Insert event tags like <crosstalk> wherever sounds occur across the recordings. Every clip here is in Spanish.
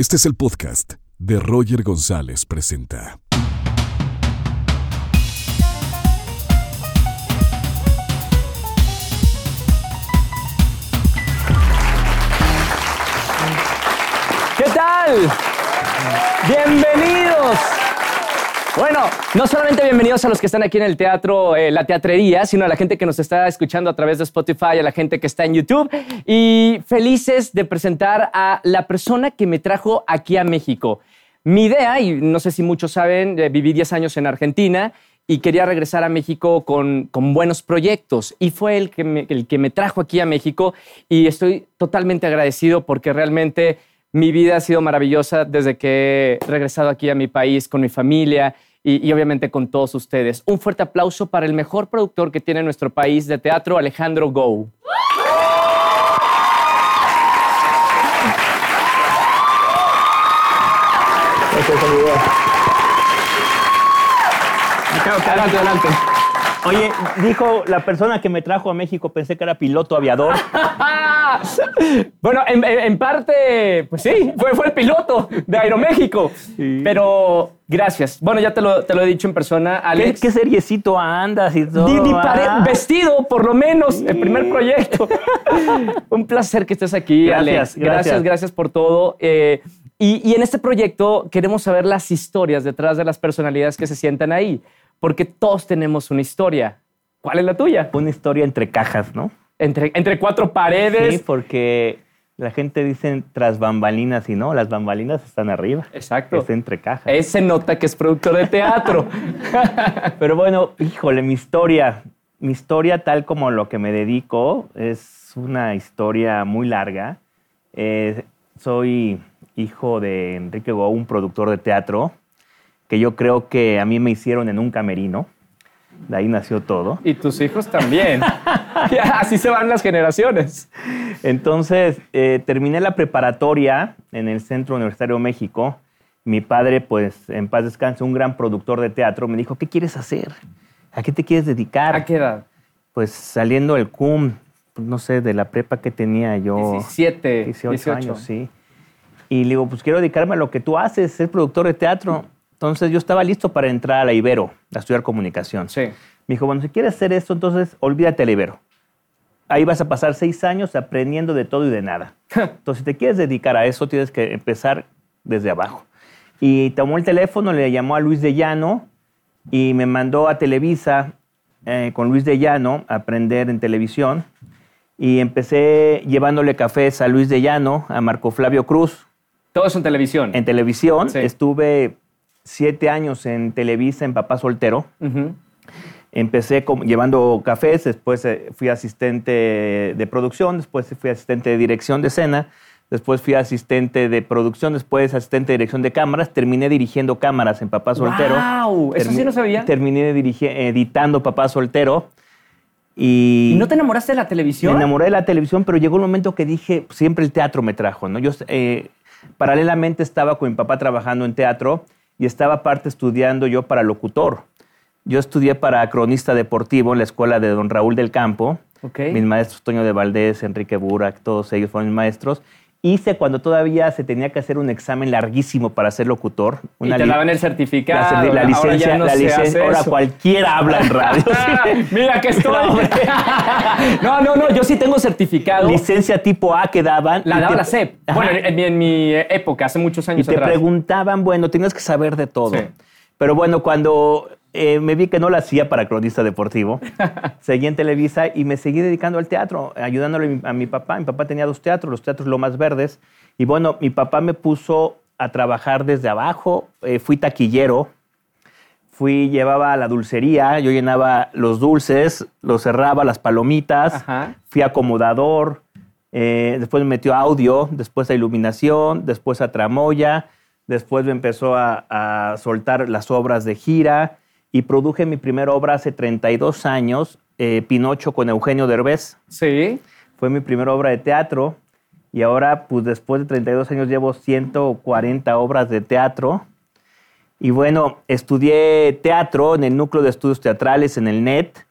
Este es el podcast de Roger González Presenta. ¿Qué tal? Bienvenidos. Bueno, no solamente bienvenidos a los que están aquí en el teatro, eh, la teatrería, sino a la gente que nos está escuchando a través de Spotify, a la gente que está en YouTube. Y felices de presentar a la persona que me trajo aquí a México. Mi idea, y no sé si muchos saben, eh, viví 10 años en Argentina y quería regresar a México con, con buenos proyectos. Y fue el que, me, el que me trajo aquí a México y estoy totalmente agradecido porque realmente mi vida ha sido maravillosa desde que he regresado aquí a mi país con mi familia y, y, obviamente con todos ustedes. Un fuerte aplauso para el mejor productor que tiene nuestro país de teatro, Alejandro Go. Adelante, adelante. Oye, dijo la persona que me trajo a México, pensé que era piloto aviador. <laughs> <laughs> bueno, en, en, parte, pues sí, fue, fue el piloto de Aeroméxico. Sí. Pero gracias. Bueno, ya te lo, te lo, he dicho en persona, Alex. ¿Qué, qué seriecito andas y todo? Ah. Vestido, por lo menos, sí. el primer proyecto. <laughs> Un placer que estés aquí, gracias, Alex. Gracias, gracias, gracias por todo. Eh, y, y en este proyecto queremos saber las historias detrás de las personalidades que se sientan ahí porque todos tenemos una historia. ¿Cuál es la tuya? Una historia entre cajas, ¿no? Entre, entre cuatro paredes. Sí, porque la gente dice tras bambalinas y no, las bambalinas están arriba. Exacto. Es entre cajas. Ese nota que es productor de teatro. <laughs> <laughs> Pero bueno, híjole, mi historia, mi historia tal como lo que me dedico es una historia muy larga. Eh, soy hijo de Enrique Go, un productor de teatro que yo creo que a mí me hicieron en un camerino. De ahí nació todo. Y tus hijos también. <laughs> Así se van las generaciones. Entonces, eh, terminé la preparatoria en el Centro Universitario de México. Mi padre, pues, en paz descanse, un gran productor de teatro, me dijo, ¿qué quieres hacer? ¿A qué te quieres dedicar? ¿A qué edad? Pues saliendo del CUM, no sé, de la prepa que tenía yo. 17, 18, 18. años, sí. Y le digo, pues quiero dedicarme a lo que tú haces, ser productor de teatro. Entonces yo estaba listo para entrar a la Ibero, a estudiar comunicación. Sí. Me dijo, bueno, si quieres hacer esto, entonces olvídate de la Ibero. Ahí vas a pasar seis años aprendiendo de todo y de nada. <laughs> Entonces, si te quieres dedicar a eso, tienes que empezar desde abajo. Y tomó el teléfono, le llamó a Luis de Llano y me mandó a Televisa eh, con Luis de Llano a aprender en televisión. Y empecé llevándole cafés a Luis de Llano, a Marco Flavio Cruz. Todo eso en televisión. En televisión. Sí. Estuve siete años en Televisa, en Papá Soltero. Uh -huh. Empecé como, llevando cafés, después eh, fui asistente de producción, después fui asistente de dirección de escena, después fui asistente de producción, después asistente de dirección de cámaras, terminé dirigiendo cámaras en Papá Soltero. ¡Wow! ¿Eso sí no sabía? Terminé editando Papá Soltero. Y, ¿Y no te enamoraste de la televisión? Me enamoré de la televisión, pero llegó un momento que dije, siempre el teatro me trajo, ¿no? Yo eh, paralelamente estaba con mi papá trabajando en teatro y estaba aparte estudiando yo para locutor. Yo estudié para cronista deportivo en la escuela de don Raúl del Campo. Okay. Mis maestros Toño de Valdés, Enrique Burak, todos ellos fueron mis maestros. Hice cuando todavía se tenía que hacer un examen larguísimo para ser locutor. Una y te daban el certificado. La, la licencia, no la licencia. Ahora cualquiera habla en radio. <laughs> Mira que estoy. <laughs> no, no, no, yo sí tengo certificado. Licencia tipo A que daban. La daba te... la CEP. Ajá. Bueno, en mi, en mi, época, hace muchos años Y te atrás. preguntaban, bueno, tienes que saber de todo. Sí. Pero bueno, cuando eh, me vi que no lo hacía para cronista deportivo. <laughs> seguí en Televisa y me seguí dedicando al teatro, ayudándole a mi papá. Mi papá tenía dos teatros, los teatros Lomas Verdes. Y bueno, mi papá me puso a trabajar desde abajo. Eh, fui taquillero, fui, llevaba la dulcería, yo llenaba los dulces, los cerraba, las palomitas. Ajá. Fui acomodador. Eh, después me metió a audio, después a iluminación, después a tramoya. Después me empezó a, a soltar las obras de gira y produje mi primera obra hace 32 años, eh, Pinocho con Eugenio Derbez. Sí. Fue mi primera obra de teatro y ahora, pues después de 32 años, llevo 140 obras de teatro. Y bueno, estudié teatro en el núcleo de estudios teatrales en el NET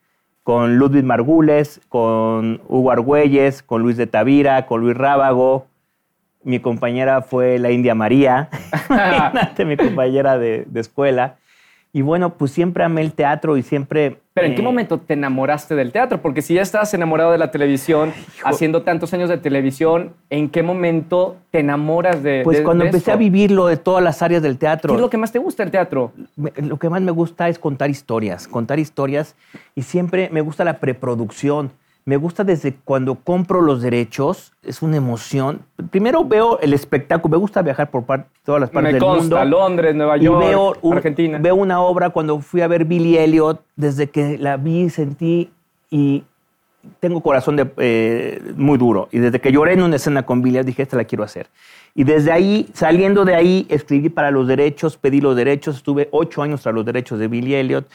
con Ludwig Margules, con Hugo Argüelles, con Luis de Tavira, con Luis Rábago, Mi compañera fue la India María, <laughs> <laughs> mi compañera de, de escuela. Y bueno, pues siempre amé el teatro y siempre... Pero ¿en qué eh, momento te enamoraste del teatro? Porque si ya estabas enamorado de la televisión, haciendo tantos años de televisión, ¿en qué momento te enamoras de Pues de- cuando de empecé a vivirlo de todas las áreas del ¿Qué teatro. es lo que más te gusta del teatro? lo que más me gusta es contar historias, contar historias y siempre me gusta la preproducción. Me gusta desde cuando compro los derechos, es una emoción. Primero veo el espectáculo, me gusta viajar por todas las partes Me del consta, mundo. Londres, Nueva York, veo, un- Argentina. veo una obra cuando fui a ver Billy Elliot, desde que la vi sentí y tengo corazón de, eh, muy duro. Y desde que lloré en una escena con Billy, dije, esta la quiero hacer. Y desde ahí, saliendo de ahí, escribí para los derechos, pedí los derechos, estuve ocho años tras los derechos de Billy Elliot,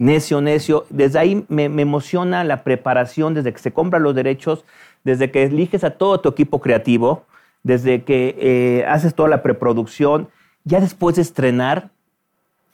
necio, necio. Desde ahí me, me emociona la preparación, desde que se compran los derechos, desde que eliges a todo tu equipo creativo, desde que eh, haces toda la preproducción, ya después de estrenar,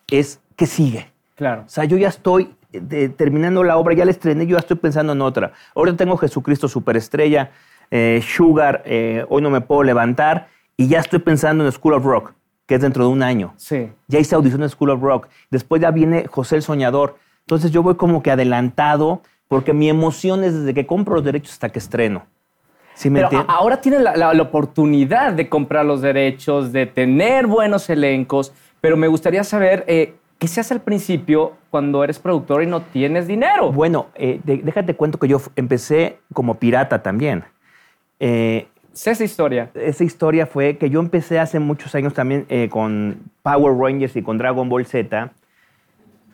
es que sigue. Claro. O sea, yo ya estoy eh, terminando la obra, ya la estrené, yo ya estoy pensando en otra. Ahora tengo Jesucristo Superestrella, eh, Sugar, eh, Hoy no me puedo levantar, y ya estoy pensando en School of Rock, que es dentro de un año. Sí. Ya hice audición de School of Rock. Después ya viene José el Soñador. Entonces yo voy como que adelantado, porque mi emoción es desde que compro los derechos hasta que estreno. ¿Sí me Pero ahora tienes la, la- la oportunidad de comprar los derechos, de tener buenos elencos, pero me gustaría saber eh, qué se hace al principio cuando eres productor y no tienes dinero. Bueno, eh, de- déjate cuento que yo empecé como pirata también. Eh, Sé esa historia. esa historia fue que yo empecé hace muchos años también eh, con Power Rangers y con Dragon Ball Z.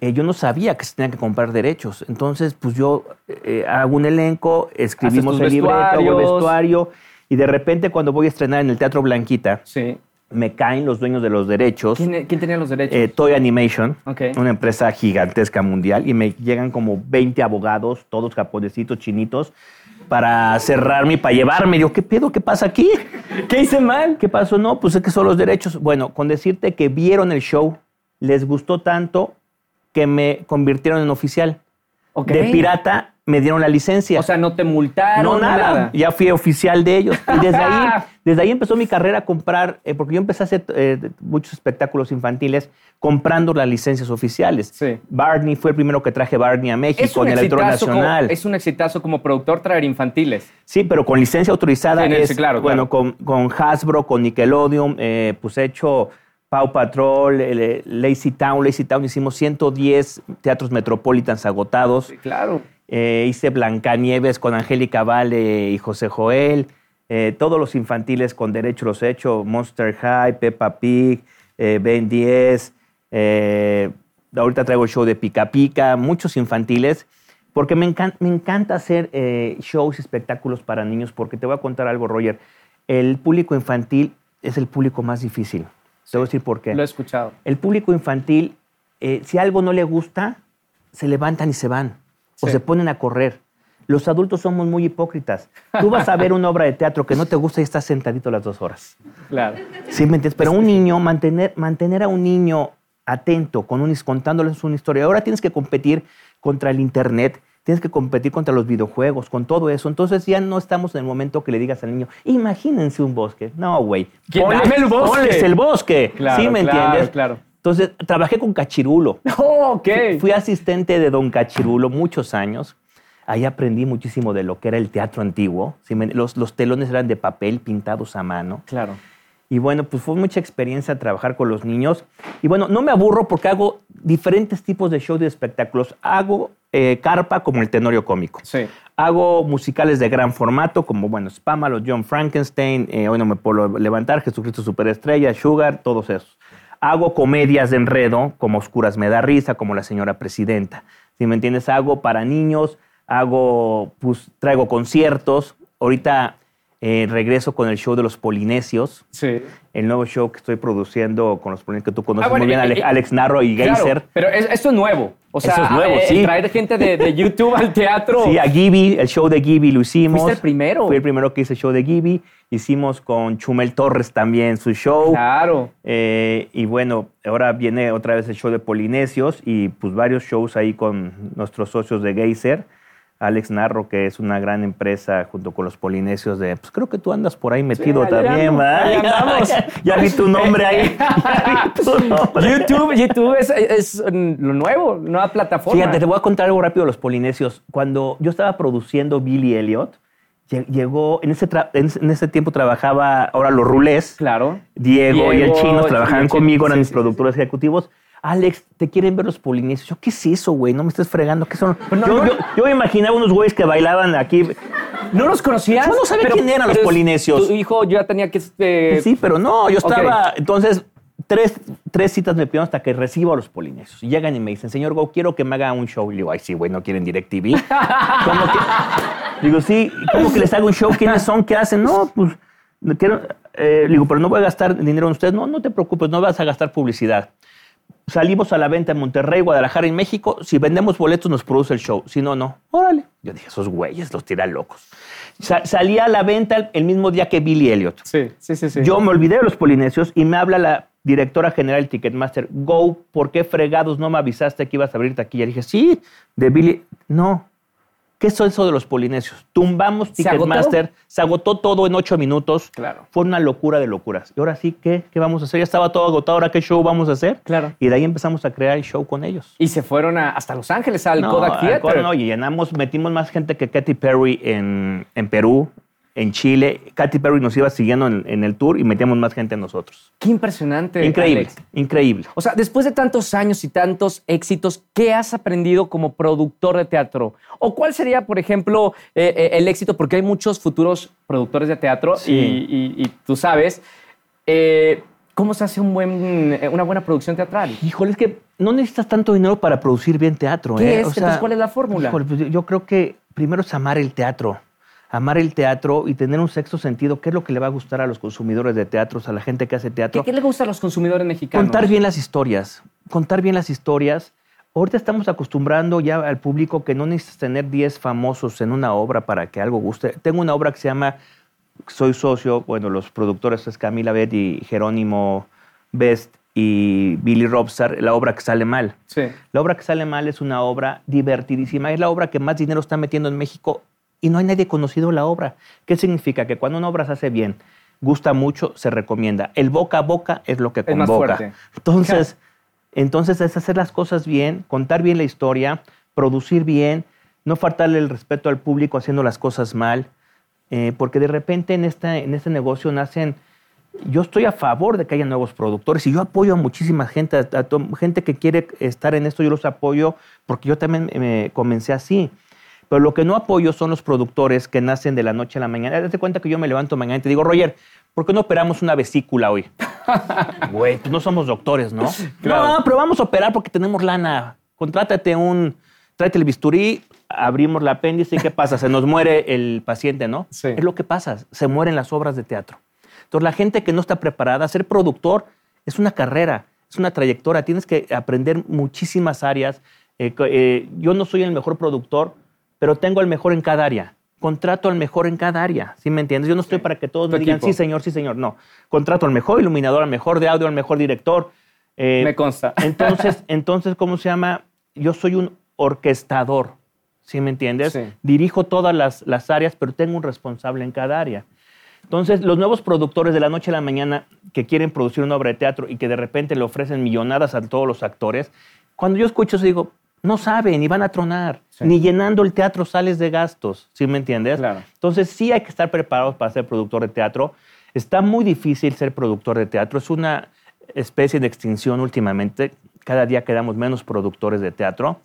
Eh, yo no sabía que se tenían que comprar derechos. Entonces, pues yo eh, hago un elenco, escribimos el libreto, el vestuario. Y de repente, cuando voy a estrenar en el Teatro Blanquita, Sí. me caen los dueños de los derechos. ¿Quién, quién tenía los derechos? Eh, Toy Animation, Ok. una empresa gigantesca mundial, y me llegan como 20 abogados, todos japonesitos, chinitos, para cerrarme y para llevarme. Digo, ¿qué pedo? ¿Qué pasa aquí? ¿Qué hice mal? ¿Qué pasó? No, pues es que son los derechos. Bueno, con decirte que vieron el show, les gustó tanto que me convirtieron en oficial. De pirata me dieron la licencia. O sea, no te multaron, no, nada. Ya fui oficial de ellos. Y desde ahí, <laughs> desde ahí empezó mi carrera a comprar, eh, porque yo empecé a hacer eh, muchos espectáculos infantiles comprando las licencias oficiales. Sí. Barney fue el primero que traje Barney a México en el Auditorio como, Nacional. es un exitazo como productor traer infantiles. Sí, pero con licencia autorizada Sí, no, es, sí, claro, bueno, Con, con Hasbro, con Nickelodeon, eh, pues he hecho Paw Patrol, eh, Lazy Town, Lazy Town, hicimos 110 teatros metropolitans agotados. Claro. Eh, hice Blancanieves con Angélica Vale y José Joel. Eh, todos los infantiles con derecho los he hecho. Monster High, Peppa Pig, eh, Ben 10. eh, ahorita traigo el show de Pica Pica. Muchos infantiles. Porque me, encan- me encanta hacer shows y espectáculos para niños. Porque te voy a contar algo, Roger. El público infantil es el público más difícil. Te voy a decir por qué. Lo he escuchado. El público infantil, eh, si algo no le gusta, se levantan y se van. O Sí. se ponen a correr. Los adultos somos muy hipócritas. Tú vas a ver una obra de teatro que no te gusta y estás sentadito las dos horas. Claro. ¿Sí me entiendes? Pero un niño, mantener, mantener a un niño atento, con un, contándoles una historia. Ahora tienes que competir contra el Internet, tienes que competir contra los videojuegos, con todo eso. Entonces ya no estamos en el momento que le digas al niño, imagínense un bosque. No, güey. Dame el bosque. Ponles el bosque. Claro, ¿Sí me claro, entiendes? claro. Entonces, trabajé con Cachirulo. <laughs> Oh, ok. Fui asistente de Don Cachirulo muchos años. Ahí aprendí muchísimo de lo que era el teatro antiguo. Los, los telones eran de papel pintados a mano. Claro. Y bueno, pues fue mucha experiencia trabajar con los niños. Y bueno, no me aburro porque hago diferentes tipos de shows de espectáculos. Hago eh, carpa como el tenorio cómico. Sí. Hago musicales de gran formato como, bueno, Spamalo, John Frankenstein, eh, Hoy no me puedo levantar, Jesucristo Superestrella, Sugar, todos esos. Hago comedias de enredo como Oscuras me da risa, como La Señora Presidenta. Si me entiendes, hago para niños, hago, pues traigo conciertos. Ahorita eh, regreso con el show de los Polinesios Sí. el nuevo show que estoy produciendo con los ponentes que tú conoces Ah, bueno, muy bien, y- Alex, Narro y Claro, Geyser. pero es- esto es nuevo. O sea, Eso es nuevo, eh, sí. traer gente de, de YouTube al teatro. Sí, a Gibi, el show de Gibi lo hicimos. Fuiste el primero. Fui el primero que hice el show de Gibi. Hicimos con Chumel Torres también su show. Claro. Eh, y bueno, ahora viene otra vez el show de Polinesios y pues varios shows ahí con nuestros socios de Geyser. Alex Narro, que es una gran empresa junto con los polinesios de, pues creo que tú andas por ahí metido también, ¿verdad? Ya, ya vi tu nombre ahí. <laughs> Tu nombre. YouTube, YouTube es, es lo nuevo, nueva plataforma. Fíjate, te voy a contar algo rápido de los polinesios. Cuando yo estaba produciendo Billy Elliot, lle- llegó, en ese, en ese- tiempo trabajaba, ahora los Rulés, Claro. Diego, y el chino trabajaban el Chino, conmigo, eran sí, mis sí, productores ejecutivos. Alex, ¿te quieren ver los polinesios? Yo, ¿qué es eso, güey? No me estés fregando. ¿Qué son? No, yo, no. yo- yo me imaginaba unos güeyes que bailaban aquí. ¿No los conocías? Yo no sabía quién eran los polinesios. Tu hijo ya tenía que... eh, Pues sí, pero no, yo estaba. Entonces, tres, tres citas me pidieron hasta que recibo a los polinesios. Y llegan y me dicen, señor Go, quiero que me haga un show. Y digo, ay, sí, güey, no quieren DirecTV. <laughs> ¿Cómo que? Digo, sí, ¿cómo que les hago un show? ¿Quiénes son? ¿Qué hacen? No, pues, quiero. eh, digo, pero no voy a gastar dinero en ustedes. No, no te preocupes, no vas a gastar publicidad. Salimos a la venta en Monterrey, Guadalajara y México. Si vendemos boletos, nos produce el show. Si no, no. Órale. Yo dije, esos güeyes los tiran locos. Sa- salía a la venta el- mismo día que Billy Elliot. Sí, sí, sí. sí. Yo me olvidé de los polinesios y me habla la directora general de Ticketmaster. Go, ¿por qué fregados no me avisaste que ibas a abrir taquilla? Le dije, sí, de Billy. No. ¿Qué es eso de los polinesios? Tumbamos. Ticketmaster, se agotó todo en ocho minutos. Claro. Fue una locura de locuras. Y ahora sí, ¿qué, ¿qué vamos a hacer? Ya estaba todo agotado, ¿ahora qué show vamos a hacer? Claro. Y de ahí empezamos a crear el show con ellos. Y se fueron a- hasta Los Ángeles, al No, Kodak al Theater. Kodak no, y llenamos, metimos más gente que Katy Perry en, en Perú, en Chile. Katy Perry nos iba siguiendo en, en el tour y metíamos más gente nosotros. Qué impresionante. Increíble, Alex. increíble. O sea, después de tantos años y tantos éxitos, ¿qué has aprendido como productor de teatro? ¿O cuál sería, por ejemplo, eh, eh, el éxito? Porque hay muchos futuros productores de teatro Sí. y, y- y tú sabes eh, cómo se hace un buen, una buena producción teatral. Híjole, es que no necesitas tanto dinero para producir bien teatro. ¿Qué ¿eh? es? Entonces, ¿cuál es la fórmula? híjole, pues yo- yo creo que primero es amar el teatro. Amar el teatro y tener un sexto sentido. ¿Qué es lo que le va a gustar a los consumidores de teatros, a la gente que hace teatro? ¿Qué, qué le gusta a los consumidores mexicanos? Contar bien las historias, contar bien las historias. Ahorita estamos acostumbrando ya al público que no necesitas tener 10 famosos en una obra para que algo guste. Tengo una obra que se llama Soy Socio, bueno, los productores es Camila Bet y Jerónimo Best y Billy Robstar, la obra que sale mal. Sí. La obra que sale mal es una obra divertidísima, es la obra que más dinero está metiendo en México y no hay nadie conocido la obra. ¿Qué significa? Que cuando una obra se hace bien, gusta mucho, se recomienda. El boca a boca es lo que Es más convoca. fuerte. Entonces, <laughs> entonces es hacer las cosas bien, contar bien la historia, producir bien, no faltarle el respeto al público haciendo las cosas mal, eh, porque de repente en, esta, en este negocio nacen yo estoy a favor de que haya nuevos productores y yo apoyo a muchísima gente, a, a to- gente que quiere estar en esto, yo los apoyo porque yo también me comencé así. Pero lo que no apoyo son los productores que nacen de la noche a la mañana. Date cuenta que yo me levanto mañana y te digo, Roger, ¿por qué no operamos una vesícula hoy? <laughs> Güey, pues no somos doctores, ¿no? <laughs> Claro. No, pero vamos a operar porque tenemos lana. Contrátate un, tráete el bisturí, abrimos el apéndice y ¿qué pasa? Se nos muere el paciente, ¿no? Sí. Es lo que pasa, se mueren las obras de teatro. Entonces, la gente que no está preparada, ser productor es una carrera, es una trayectoria, tienes que aprender muchísimas áreas. Eh, eh, yo no soy el mejor productor, pero tengo el mejor en cada área. Contrato al mejor en cada área, ¿sí me entiendes? Yo no estoy para que todos me digan, equipo. sí, señor, sí, señor. No, contrato al mejor iluminador, al mejor de audio, al mejor director. Eh, Me consta. <laughs> entonces, entonces, ¿cómo se llama? Yo soy un orquestador, ¿sí me entiendes? Sí. Dirijo todas las, las áreas, pero tengo un responsable en cada área. Entonces, los nuevos productores de la noche a la mañana que quieren producir una obra de teatro y que de repente le ofrecen millonadas a todos los actores, cuando yo escucho eso digo, no saben, ni van a tronar, Sí. ni llenando el teatro sales de gastos, ¿sí me entiendes? Claro. Entonces, sí hay que estar preparados para ser productor de teatro. Está muy difícil ser productor de teatro, es una especie de extinción últimamente, cada día quedamos menos productores de teatro.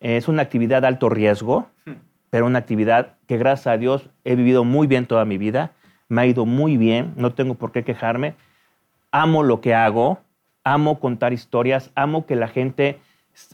Es una actividad de alto riesgo, pero una actividad que gracias a Dios he vivido muy bien toda mi vida, me ha ido muy bien, no tengo por qué quejarme. Amo lo que hago, amo contar historias, amo que la gente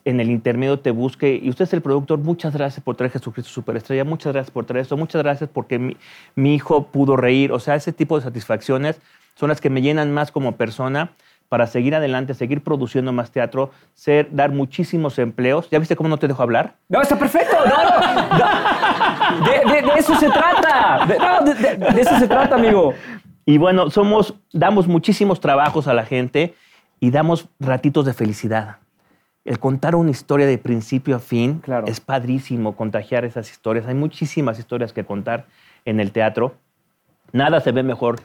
en el intermedio te busque. Y usted es el productor, muchas gracias por traer Jesucristo Superestrella, muchas gracias por traer esto, muchas gracias porque mi, mi hijo pudo reír. O sea, ese tipo de satisfacciones son las que me llenan más como persona para seguir adelante, seguir produciendo más teatro, ser, dar muchísimos empleos. ¿Ya viste cómo no te dejo hablar? No, está perfecto. No, no. no. De, de- de eso se trata. De, no, de- de- de eso se trata, amigo. Y bueno, somos, damos muchísimos trabajos a la gente y damos ratitos de felicidad. El contar una historia de principio a fin Claro. es padrísimo, contagiar esas historias. Hay muchísimas historias que contar en el teatro. Nada se ve mejor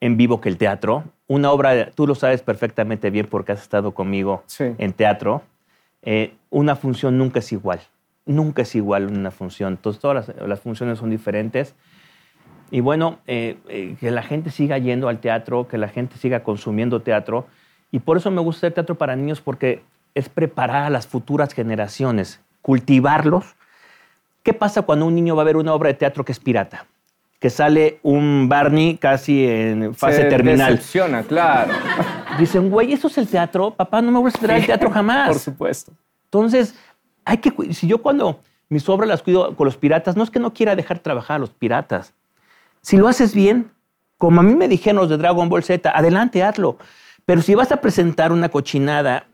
en vivo que el teatro. Una obra, tú lo sabes perfectamente bien porque has estado conmigo Sí. en teatro. Eh, una función nunca es igual. Nunca es igual una función. Entonces, todas las, las funciones son diferentes. Y bueno, eh, eh, que la gente siga yendo al teatro, que la gente siga consumiendo teatro. Y por eso me gusta el teatro para niños, porque es preparar a las futuras generaciones, cultivarlos. ¿Qué pasa cuando un niño va a ver una obra de teatro que es pirata? Que sale un Barney casi en fase Se terminal. decepciona, claro. Dicen, güey, ¿eso es el teatro? Papá, no me voy a esperar al teatro jamás. Por supuesto. Entonces, hay que, si yo cuando mis obras las cuido con los piratas, no es que no quiera dejar trabajar a los piratas. Si lo haces bien, como a mí me dijeron los de Dragon Ball Z, adelante, hazlo. Pero si vas a presentar una cochinada,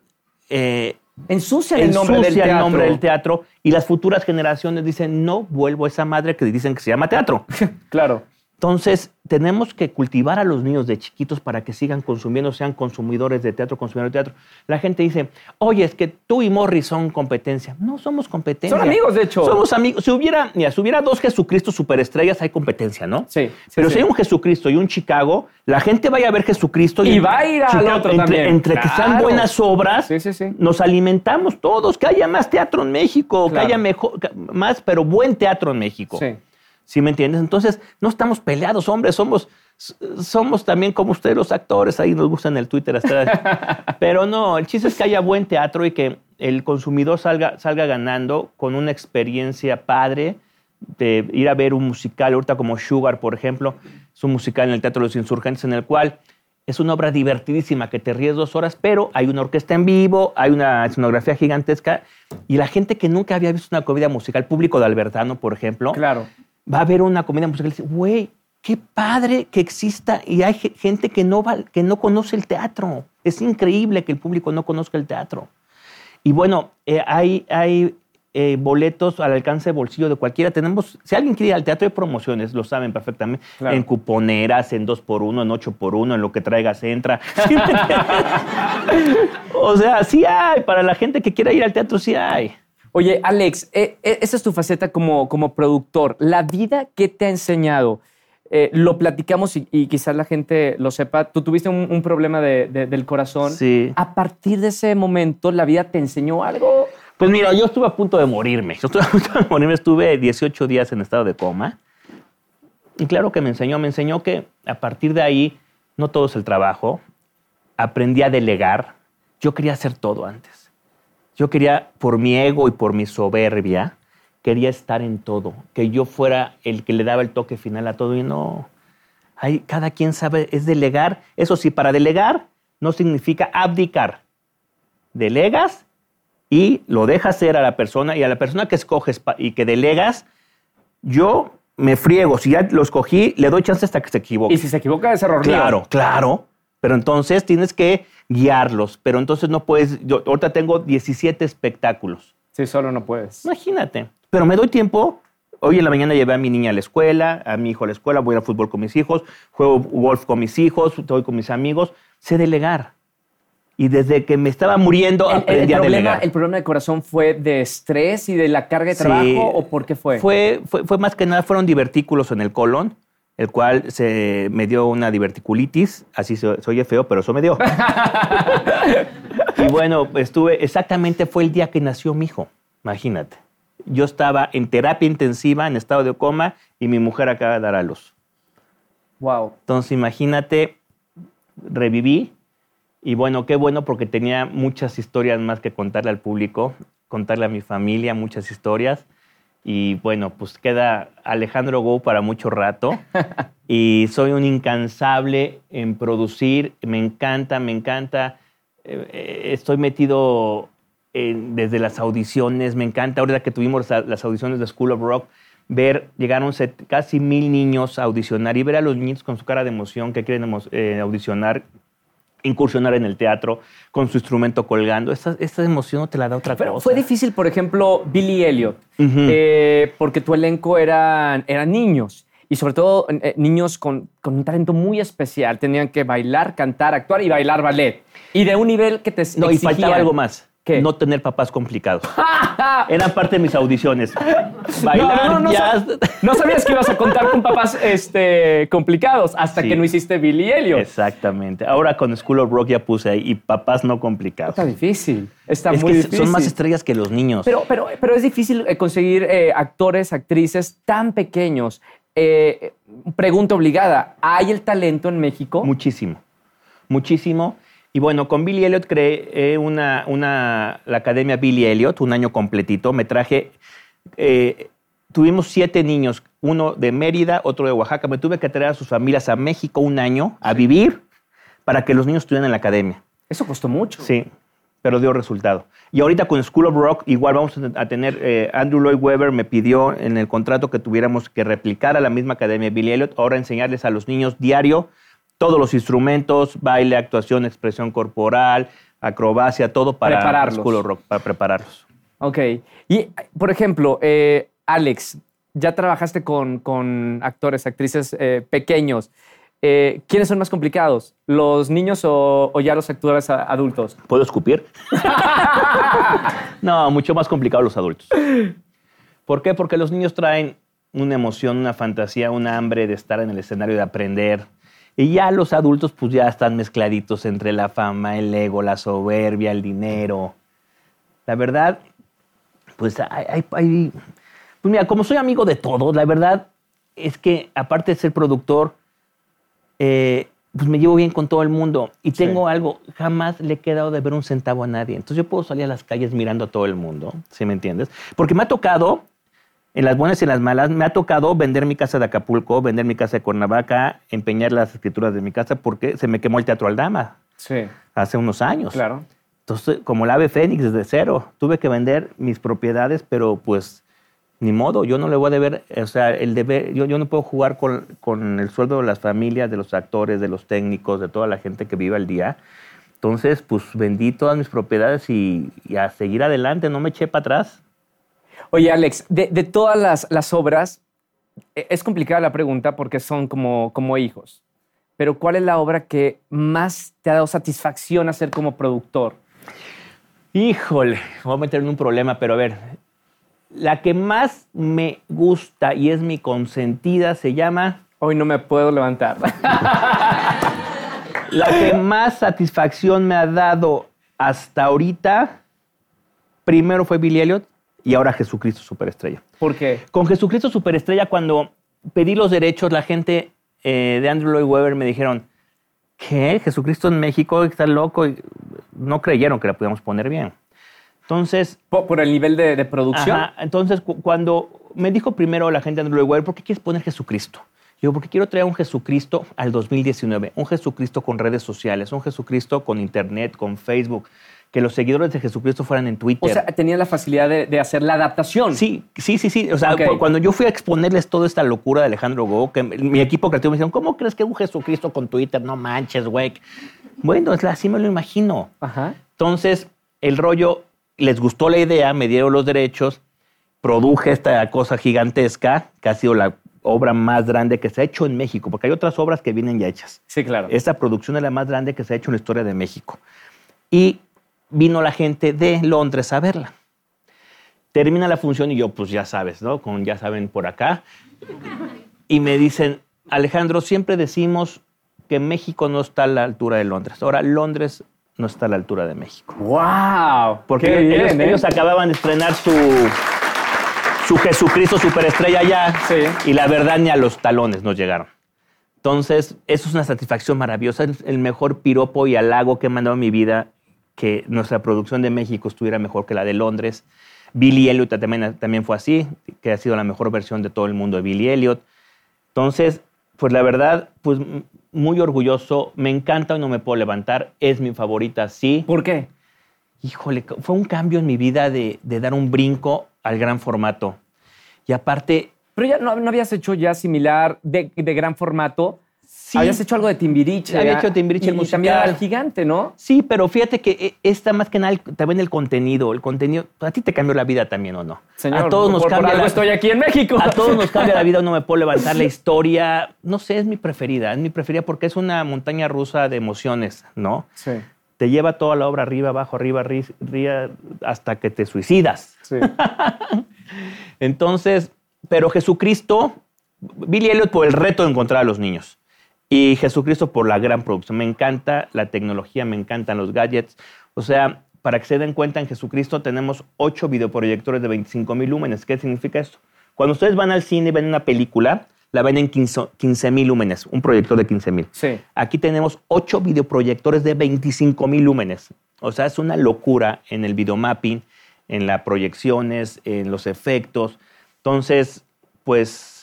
eh, Ensucia el nombre ensucia el nombre del teatro y las futuras generaciones dicen, no vuelvo a esa madre que dicen que se llama teatro. <laughs> Claro. Entonces, tenemos que cultivar a los niños de chiquitos para que sigan consumiendo, sean consumidores de teatro, consumidores de teatro. La gente dice, oye, es que tú y Morris son competencia. No somos competencia. Son amigos, de hecho. Somos amigos. Si hubiera, mira, si hubiera dos Jesucristo superestrellas, hay competencia, ¿no? Sí, sí, Pero sí. si hay un Jesucristo y un Chicago, la gente vaya a ver Jesucristo. Y va a ir al otro entre, también. Entre que sean buenas obras, Sí, nos alimentamos todos. Que haya más teatro en México, Claro. que haya mejor, más, pero buen teatro en México. Sí. ¿Sí me entiendes? Entonces, no estamos peleados, hombres, somos, somos también como ustedes los actores, ahí nos gustan el Twitter hasta... <laughs> Pero no, el chiste es que haya buen teatro y que el consumidor salga, salga ganando con una experiencia padre de ir a ver un musical, ahorita como Sugar, por ejemplo, es un musical en el Teatro de los Insurgentes en el cual es una obra divertidísima que te ríes dos horas, pero hay una orquesta en vivo, hay una escenografía gigantesca y la gente que nunca había visto una comedia musical, público de Albertano, por ejemplo, Claro. Va a ver una comedia musical y dice, güey, qué padre que exista y hay ge- gente que no, va, que no conoce el teatro. Es increíble que el público no conozca el teatro. Y bueno, eh, hay, hay eh, boletos al alcance de bolsillo de cualquiera. Tenemos, si alguien quiere ir al teatro, hay promociones, lo saben perfectamente. Claro. En cuponeras, en 2x1, en 8x1, en lo que traigas entra. <laughs> O sea, sí hay. Para la gente que quiera ir al teatro, sí hay. Oye, Alex, eh, eh, esa es tu faceta como, como productor. La vida que te ha enseñado, eh, lo platicamos y, y quizás la gente lo sepa. Tú tuviste un, un problema de- de- del corazón. Sí. A partir de ese momento, ¿la vida te enseñó algo? Pues mira, yo estuve a punto de morirme. Yo estuve a punto de morirme. Estuve 18 días en estado de coma. Y claro que me enseñó. Me enseñó que a partir de ahí, no todo es el trabajo. Aprendí a delegar. Yo quería hacer todo antes. Yo quería, por mi ego y por mi soberbia, quería estar en todo. Que yo fuera el que le daba el toque final a todo. Y no. Hay, cada quien sabe, es delegar. Eso sí, para delegar no significa abdicar. Delegas y lo dejas ser a la persona y a la persona que escoges y que delegas, yo me friego. Si ya lo escogí, le doy chance hasta que se equivoque. Y si se equivoca, es error mío. Claro, claro. Pero entonces tienes que guiarlos. Pero entonces no puedes. Yo ahorita tengo 17 espectáculos. Sí, solo no puedes. Imagínate. Pero me doy tiempo. Hoy en la mañana llevé a mi niña a la escuela, a mi hijo a la escuela, voy al fútbol con mis hijos, juego golf con mis hijos, estoy con mis amigos. Sé delegar. Y desde que me estaba muriendo, El, el aprendí a problema, delegar. ¿El problema de corazón fue de estrés y de la carga de Sí. trabajo o por qué fue? Fue, fue, fue más que nada, fueron divertículos en el colon, el cual se me dio una diverticulitis, así se, se oye feo, pero eso me dio. <laughs> y bueno, estuve, exactamente fue el día que nació mi hijo, imagínate. Yo estaba en terapia intensiva, en estado de coma, y mi mujer acaba de dar a luz. Wow. Entonces, imagínate, reviví. Y bueno, qué bueno porque tenía muchas historias más que contarle al público, contarle a mi familia muchas historias. Y bueno, pues queda Alejandro Go para mucho rato. <laughs> y soy un incansable en producir. Me encanta, me encanta. Eh, estoy metido en- desde las audiciones. Me encanta ahora que tuvimos la- las audiciones de School of Rock ver, llegaron set- casi mil niños a audicionar y ver a los niños con su cara de emoción que quieren eh, audicionar, incursionar en el teatro con su instrumento colgando. Esa, esa emoción no te la da otra Pero cosa. fue difícil, por ejemplo, Billy Elliot, eh, porque tu elenco eran, eran niños y sobre todo eh, niños con, con un talento muy especial. Tenían que bailar, cantar, actuar y bailar ballet. Y de un nivel que te No, y faltaba algo más. ¿Qué? No tener papás complicados. <laughs> Eran parte de mis audiciones. Bailar no, no, no, jazz. sa- no sabías que ibas a contar con papás este, complicados hasta Sí. que no hiciste Billy Elliot. Exactamente. Ahora con School of Rock ya puse ahí y papás no complicados. Está difícil. Está es muy que difícil. son más estrellas que los niños. Pero, pero, pero es difícil eh, conseguir eh, actores, actrices tan pequeños. Eh, pregunta obligada: ¿hay el talento en México? Muchísimo, muchísimo. Y bueno, con Billy Elliot creé una, una, la Academia Billy Elliot, un año completito. Me traje, eh, tuvimos siete niños, uno de Mérida, otro de Oaxaca. Me tuve que traer a sus familias a México un año a vivir para que los niños estuvieran en la academia. Eso costó mucho. Sí, pero dio resultado. Y ahorita con School of Rock, igual vamos a tener, eh, Andrew Lloyd Webber me pidió en el contrato que tuviéramos que replicar a la misma academia Billy Elliot, ahora enseñarles a los niños diario todos los instrumentos, baile, actuación, expresión corporal, acrobacia, todo para Prepararlos. School of Rock, para prepararlos. Ok. Y, por ejemplo, eh, Alex, ya trabajaste con, con actores, actrices eh, pequeños. Eh, ¿Quiénes son más complicados? ¿Los niños o, o ya los actores adultos? ¿Puedo escupir? <laughs> no, mucho más complicado los adultos. ¿Por qué? Porque los niños traen una emoción, una fantasía, una hambre de estar en el escenario, de aprender. Y ya los adultos pues ya están mezcladitos entre la fama, el ego, la soberbia, el dinero. La verdad, pues hay, pues mira, como soy amigo de todos, la verdad es que aparte de ser productor, eh, pues me llevo bien con todo el mundo y Sí. tengo algo, jamás le he quedado de ver un centavo a nadie. Entonces yo puedo salir a las calles mirando a todo el mundo, ¿sí me entiendes? Porque me ha tocado, en las buenas y en las malas, me ha tocado vender mi casa de Acapulco, vender mi casa de Cuernavaca, empeñar las escrituras de mi casa porque se me quemó el Teatro Aldama Sí, hace unos años. claro. Entonces, como el ave fénix desde cero, tuve que vender mis propiedades, pero pues ni modo, yo no le voy a deber, o sea, el deber, yo, yo no puedo jugar con, con el sueldo de las familias, de los actores, de los técnicos, de toda la gente que vive al día. Entonces, pues vendí todas mis propiedades y, y a seguir adelante, no me eché para atrás. Oye, Alex, de, de todas las, las obras, e- es complicada la pregunta porque son como, como hijos. Pero ¿cuál es la obra que más te ha dado satisfacción hacer como productor? Híjole, me voy a meter en un problema, pero a ver, la que más me gusta y es mi consentida se llama Hoy no me puedo levantar. <laughs> La que más satisfacción me ha dado hasta ahorita, primero fue Billy Elliot y ahora Jesucristo Superestrella. ¿Por qué? Con Jesucristo Superestrella, cuando pedí los derechos, la gente eh, de Andrew Lloyd Webber me dijeron, ¿qué? Jesucristo en México está loco. Y no creyeron que la podíamos poner bien. Entonces, ¿Por, por el nivel de, de producción? Ajá, Entonces, cu- cuando me dijo primero la gente de Andrew Lloyd Webber, ¿por qué quieres poner Jesucristo? Yo, porque quiero traer un Jesucristo al 2019, un Jesucristo con redes sociales, un Jesucristo con internet, con Facebook, que los seguidores de Jesucristo fueran en Twitter. O sea, tenía la facilidad de, de hacer la adaptación. Sí, sí, sí, sí. O sea, cuando yo fui a exponerles toda esta locura de Alejandro Go, que mi equipo creativo me dijeron, ¿cómo crees que un Jesucristo con Twitter? No manches, güey. Bueno, así me lo imagino. Ajá. Entonces, el rollo, les gustó la idea, me dieron los derechos, produje esta cosa gigantesca, que ha sido la obra más grande que se ha hecho en México, porque hay otras obras que vienen ya hechas. Sí, claro. Esta producción es la más grande que se ha hecho en la historia de México. Y vino la gente de Londres a verla. Termina la función y yo, pues ya sabes, ¿no? Con ya saben por acá. Y me dicen, Alejandro, siempre decimos que México no está a la altura de Londres. Ahora Londres no está a la altura de México. ¡Wow! Porque Qué ellos, bien, ¿eh? ellos acababan de estrenar su, su Jesucristo superestrella ya Sí. y la verdad ni a los talones nos llegaron. Entonces, eso es una satisfacción maravillosa, el mejor piropo y halago que he mandado en mi vida, que nuestra producción de México estuviera mejor que la de Londres. Billy Elliot también, también fue así, que ha sido la mejor versión de todo el mundo de Billy Elliot. Entonces, pues la verdad, pues muy orgulloso, me encanta y no me puedo levantar, es mi favorita, sí. ¿Por qué? Híjole, fue un cambio en mi vida de, de dar un brinco al gran formato. Y aparte, Pero ya no, no habías hecho ya similar de, de gran formato. Sí. Habías hecho algo de Timbiriche. Había hecho Timbiriche, y, el también musical. al gigante, ¿no? sí, pero fíjate que eh, esta más que nada también el contenido, el contenido, ¿a ti te cambió la vida también o no? Señor, a todos nos por, por cambia algo la, estoy aquí en México. a todos nos cambia la vida, no me puedo levantar la <laughs> historia, no sé, es mi preferida, es mi preferida porque es una montaña rusa de emociones, ¿no? Sí. te lleva toda la obra arriba, abajo, arriba, arriba, hasta que te suicidas. Sí. <laughs> Entonces, pero Jesucristo, Billy Elliot por el reto de encontrar a los niños y Jesucristo por la gran producción. Me encanta la tecnología, me encantan los gadgets. O sea, para que se den cuenta, en Jesucristo tenemos ocho videoproyectores de 25 mil lúmenes. ¿Qué significa esto? Cuando ustedes van al cine y ven una película, la ven en 15 mil lúmenes, un proyector de 15 mil. Sí. Aquí tenemos ocho videoproyectores de 25 mil lúmenes. O sea, es una locura en el videomapping, en las proyecciones, en los efectos. Entonces, pues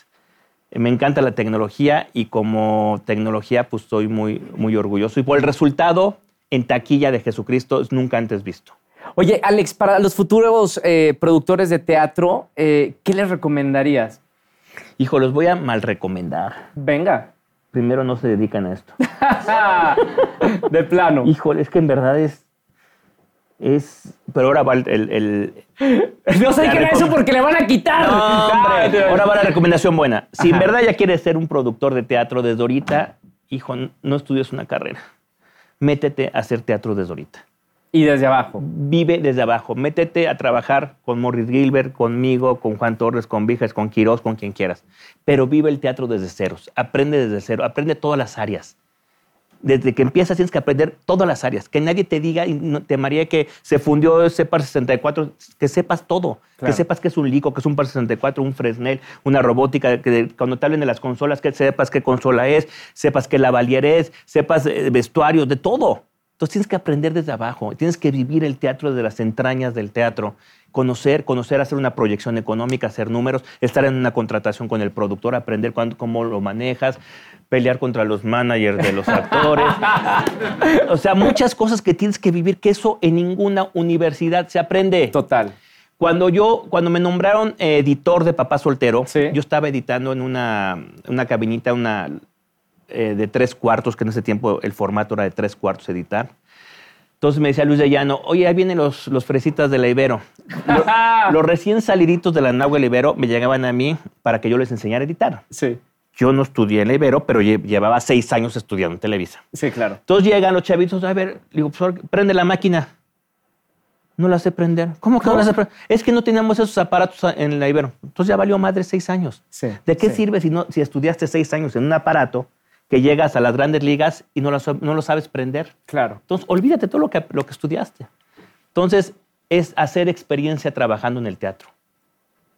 me encanta la tecnología y como tecnología, pues estoy muy, muy orgulloso. Y por el resultado en taquilla de Jesucristo es nunca antes visto. Oye, Alex, para los futuros eh, productores de teatro, eh, ¿qué les recomendarías? Hijo, los voy a mal recomendar. Venga. Primero no se dedican a esto. <laughs> de plano. Híjole, es que en verdad es. Es. Pero ahora va el. el- el- <laughs> no sé qué era eso porque le van a quitar. No, hombre, Ah, ahora va la recomendación buena. Si en verdad ya quieres ser un productor de teatro desde ahorita, hijo, no estudies una carrera. Métete a hacer teatro desde ahorita. Y desde abajo. Vive desde abajo. Métete a trabajar con Morris Gilbert, conmigo, con Juan Torres, con Vijas, con Quirós, con quien quieras. Pero vive el teatro desde ceros. Aprende desde cero. Aprende todas las áreas. Desde que empiezas tienes que aprender todas las áreas. Que nadie te diga, y no, te maría que se fundió ese par 64, que sepas todo. Claro. Que sepas que es un Lico, que es un par 64, un Fresnel, una robótica. Que cuando te hablen de las consolas, que sepas qué consola es, sepas qué lavalier es, sepas eh, vestuarios, de todo. Entonces tienes que aprender desde abajo, tienes que vivir el teatro desde las entrañas del teatro, conocer, conocer, hacer una proyección económica, hacer números, estar en una contratación con el productor, aprender cuándo- cómo lo manejas, pelear contra los managers de los actores. o sea, muchas cosas que tienes que vivir, que eso en ninguna universidad se aprende. Total. Cuando yo, cuando me nombraron eh, editor de Papá Soltero, Sí. yo estaba editando en una, una cabinita, una eh, de tres cuartos, que en ese tiempo el formato era de tres cuartos editar. Entonces me decía Luis de Llano, oye, ahí vienen los, los fresitas de la Ibero. Lo- <laughs> los recién saliditos de la Nahua Ibero me llegaban a mí para que yo les enseñara a editar. Sí. Yo no estudié en la Ibero, pero lle- llevaba seis años estudiando en Televisa. Sí, claro. Entonces llegan los chavitos, a ver, digo, prende la máquina. No la sé prender. ¿Cómo que no la sé prender? Es que no teníamos esos aparatos en la Ibero. Entonces ya valió madre seis años. Sí, ¿De qué sí. sirve si, no, si estudiaste seis años en un aparato que llegas a las grandes ligas y no lo, no lo sabes prender? Claro. Entonces, olvídate todo lo que, lo que estudiaste. Entonces, es hacer experiencia trabajando en el teatro.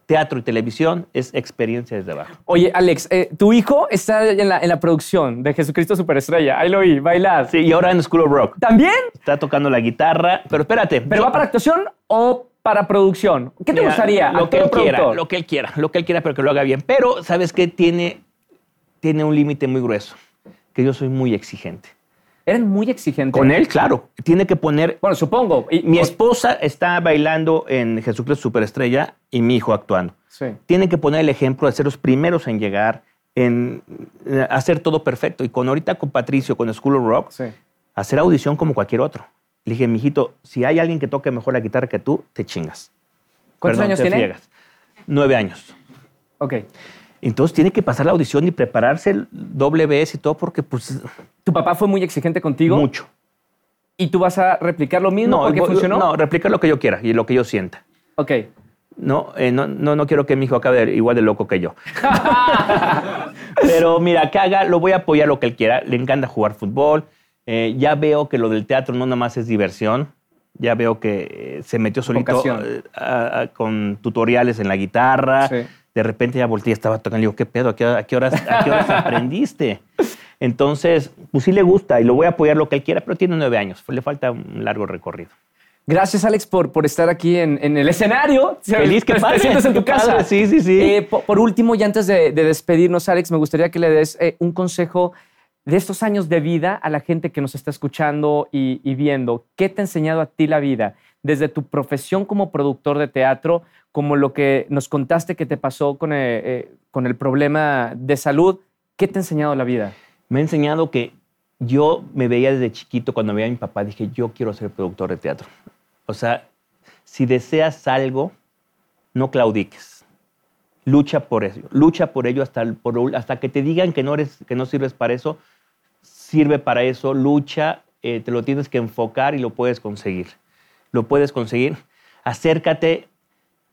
Teatro y televisión es experiencia desde abajo. Oye, Alex, eh, tu hijo está en la, en la producción de Jesucristo Superestrella. Ahí lo vi, bailar. Sí, y ahora en School of Rock. ¿También? Está tocando la guitarra, pero espérate. ¿Pero yo- va para actuación o para producción? ¿Qué te Mira, gustaría? Lo que él quiera, lo que él quiera, lo que él quiera, pero que lo haga bien. Pero, ¿sabes qué? Tiene, tiene un límite muy grueso, que yo soy muy exigente. Eres muy exigente. Con él, claro, tiene que poner... Bueno, supongo. Y- Mi esposa está bailando en Jesucristo Superestrella y mi hijo actuando. Sí. Tienen que poner el ejemplo de ser los primeros en llegar, en eh, hacer todo perfecto. Y con ahorita con Patricio, con School of Rock, Sí. hacer audición como cualquier otro. Le dije, mijito, si hay alguien que toque mejor la guitarra que tú, te chingas. ¿Cuántos Perdón, años te tiene? friegas. Nueve años. Ok. Entonces tiene que pasar la audición y prepararse el doble vez y todo porque pues ¿Tu papá fue muy exigente contigo? mucho. ¿Y tú vas a replicar lo mismo porque voy- funcionó? No, replicar lo que yo quiera y lo que yo sienta. Ok. No, eh, no, no, no quiero que mi hijo acabe igual de loco que yo. <laughs> Pero mira, que haga, lo voy a apoyar lo que él quiera. Le encanta jugar fútbol. Eh, ya veo que lo del teatro no nada más es diversión. Ya veo que eh, se metió solito eh, a- a- con tutoriales en la guitarra. Sí. De repente ya volteé y estaba tocando. Le digo, ¿qué pedo? ¿A qué, a qué horas, a qué horas aprendiste? Entonces, pues sí le gusta y lo voy a apoyar lo que él quiera, pero tiene nueve años. Le falta un largo recorrido. Gracias, Alex, por, por estar aquí en, en el escenario. Feliz, qué Te- te padre, sientes en tu casa. padre, sí, sí, sí. Eh, po- por, último, y antes de, de despedirnos, Alex, me gustaría que le des eh, un consejo de estos años de vida a la gente que nos está escuchando y, y viendo. ¿Qué te ha enseñado a ti la vida? Desde tu profesión como productor de teatro, como lo que nos contaste que te pasó con, eh, eh, con el problema de salud. ¿Qué te ha enseñado la vida? me ha enseñado que yo me veía desde chiquito cuando veía a mi papá, dije, yo quiero ser productor de teatro. O sea, si deseas algo, no claudiques. Lucha por ello. Lucha por ello hasta que te digan que no, eres, que no sirves para eso. Sirve para eso, lucha eh, te lo tienes que enfocar y lo puedes conseguir. Lo puedes conseguir. Acércate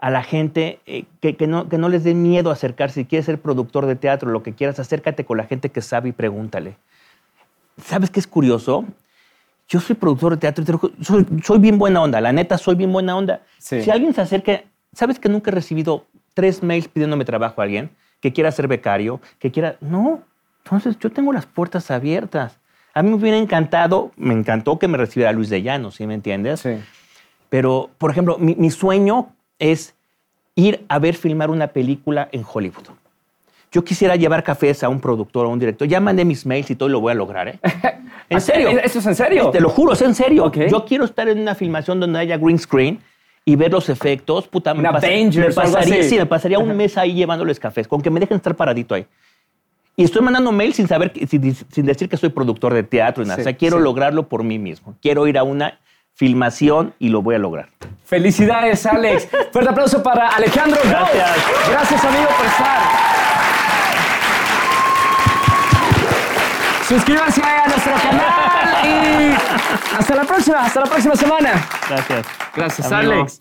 a la gente, eh, que, que no, que no les dé miedo acercarse. Si quieres ser productor de teatro, lo que quieras, acércate con la gente que sabe y pregúntale. ¿Sabes qué es curioso? Yo soy productor de teatro, soy, soy bien buena onda, la neta, soy bien buena onda. Sí. Si alguien se acerca, ¿sabes que nunca he recibido tres mails pidiéndome trabajo a alguien? Que quiera ser becario, que quiera... No, entonces yo tengo las puertas abiertas. A mí me hubiera encantado, me encantó que me recibiera Luis de Llano, ¿sí me entiendes? Sí. Pero, por ejemplo, mi, mi sueño es ir a ver filmar una película en Hollywood. Yo quisiera llevar cafés a un productor o a un director. Ya mandé mis mails y todo y lo voy a lograr, ¿eh? <laughs> ¿En serio? ¿Eso es en serio? Te lo juro, es en serio. Yo quiero estar en una filmación donde haya green screen y ver los efectos. Puta, me, pasaría, sí, me pasaría un mes ahí llevándoles cafés, con que me dejen estar paradito ahí. Y estoy mandando mails sin saber, sin, sin decir que soy productor de teatro y nada. Sí, o sea, quiero sí. lograrlo por mí mismo. Quiero ir a una filmación y lo voy a lograr. Felicidades, Alex. <laughs> Fuerte aplauso para Alejandro. Gracias. Gracias, amigo, por estar. Suscríbanse a nuestro canal y hasta la próxima, hasta la próxima semana. Gracias. Gracias, Amigo. Alex.